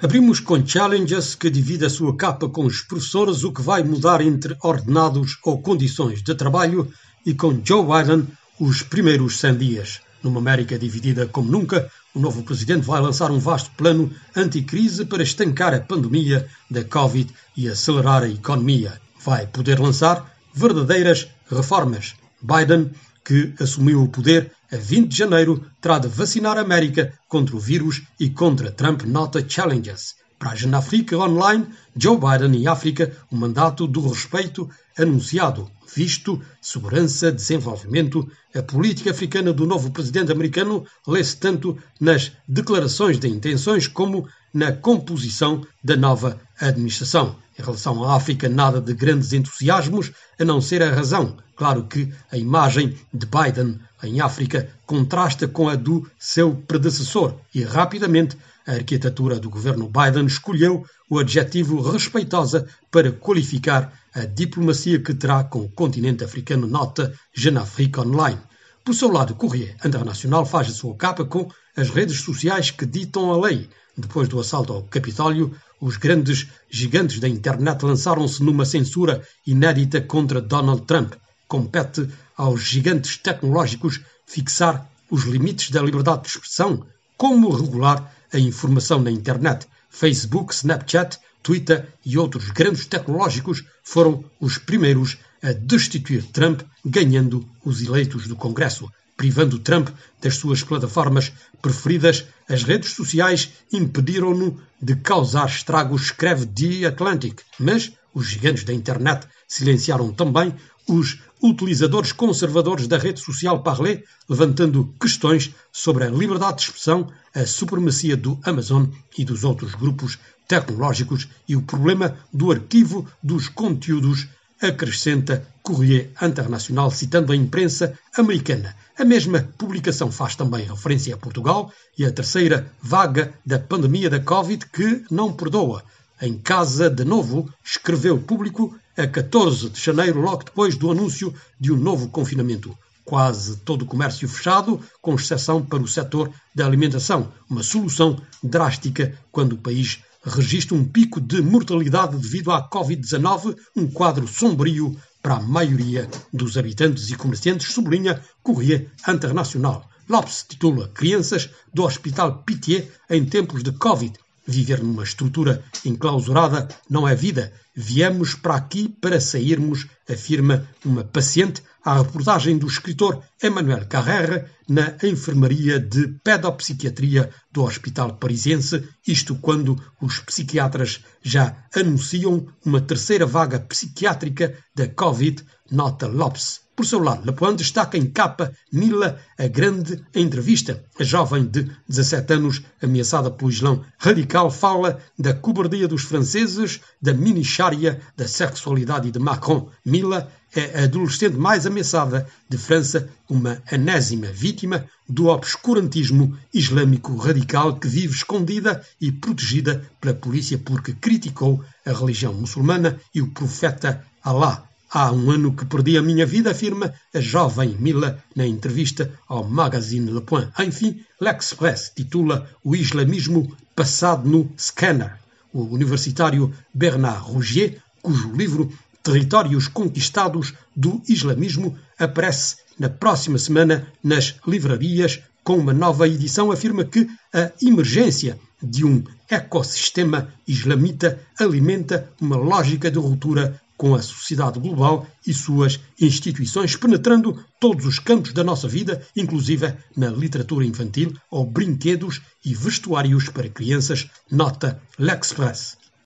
Abrimos com Challenges, que divide a sua capa com os professores, o que vai mudar entre ordenados ou condições de trabalho, e com Joe Biden, os primeiros 100 dias. Numa América dividida como nunca, o novo presidente vai lançar um vasto plano anticrise para estancar a pandemia da Covid e acelerar a economia. Vai poder lançar verdadeiras reformas. Biden que assumiu o poder a 20 de janeiro, terá de vacinar a América contra o vírus e contra Trump Nota Challenges. Para a Agenda África Online, Joe Biden e África, o mandato do respeito anunciado, visto, segurança, desenvolvimento. A política africana do novo presidente americano lê-se tanto nas declarações de intenções como na composição da nova administração. Em relação à África, nada de grandes entusiasmos, a não ser a razão. Claro que a imagem de Biden em África contrasta com a do seu predecessor e rapidamente a arquitetura do governo Biden escolheu o adjetivo respeitosa para qualificar a diplomacia que terá com o continente africano, nota Jeune Afrique Online. Por seu lado, o Correio Internacional faz a sua capa com as redes sociais que ditam a lei. Depois do assalto ao Capitólio, os grandes gigantes da internet lançaram-se numa censura inédita contra Donald Trump. Compete aos gigantes tecnológicos fixar os limites da liberdade de expressão, como regular a informação na internet. Facebook, Snapchat, Twitter e outros grandes tecnológicos foram os primeiros a destituir Trump, ganhando os eleitos do Congresso privando Trump das suas plataformas preferidas, as redes sociais impediram-no de causar estragos, escreve The Atlantic. Mas os gigantes da internet silenciaram também os utilizadores conservadores da rede social Parler, levantando questões sobre a liberdade de expressão, a supremacia do Amazon e dos outros grupos tecnológicos e o problema do arquivo dos conteúdos acrescenta Courrier Internacional citando a imprensa americana. A mesma publicação faz também referência a Portugal e a terceira vaga da pandemia da Covid que não perdoa. Em casa, de novo, escreveu público a 14 de janeiro, logo depois do anúncio de um novo confinamento. Quase todo o comércio fechado, com exceção para o setor da alimentação. Uma solução drástica quando o país registra um pico de mortalidade devido à Covid-19, um quadro sombrio para a maioria dos habitantes e comerciantes, sublinha Correia Internacional. Lopes titula Crianças do Hospital Pitié em tempos de Covid. Viver numa estrutura enclausurada não é vida. Viemos para aqui para sairmos, afirma uma paciente à reportagem do escritor Emmanuel Carrère na enfermaria de pedopsiquiatria do Hospital Parisiense, isto quando os psiquiatras já anunciam uma terceira vaga psiquiátrica da Covid, nota Lopes. Por seu lado, Point destaca em capa Mila, a grande entrevista. A jovem de 17 anos, ameaçada pelo Islão radical, fala da cobardia dos franceses, da minichária, da sexualidade de Macron. Mila é a adolescente mais ameaçada de França, uma anésima vítima do obscurantismo islâmico radical que vive escondida e protegida pela polícia porque criticou a religião muçulmana e o profeta Allah. Há um ano que perdi a minha vida, afirma a jovem Mila na entrevista ao magazine Le Point. Enfim, L'Express titula O Islamismo passado no scanner. O universitário Bernard Rougier, cujo livro Territórios Conquistados do Islamismo aparece na próxima semana nas livrarias com uma nova edição, afirma que a emergência de um ecossistema islamita alimenta uma lógica de ruptura com a sociedade global e suas instituições, penetrando todos os campos da nossa vida, inclusive na literatura infantil ou brinquedos e vestuários para crianças, nota L'Express.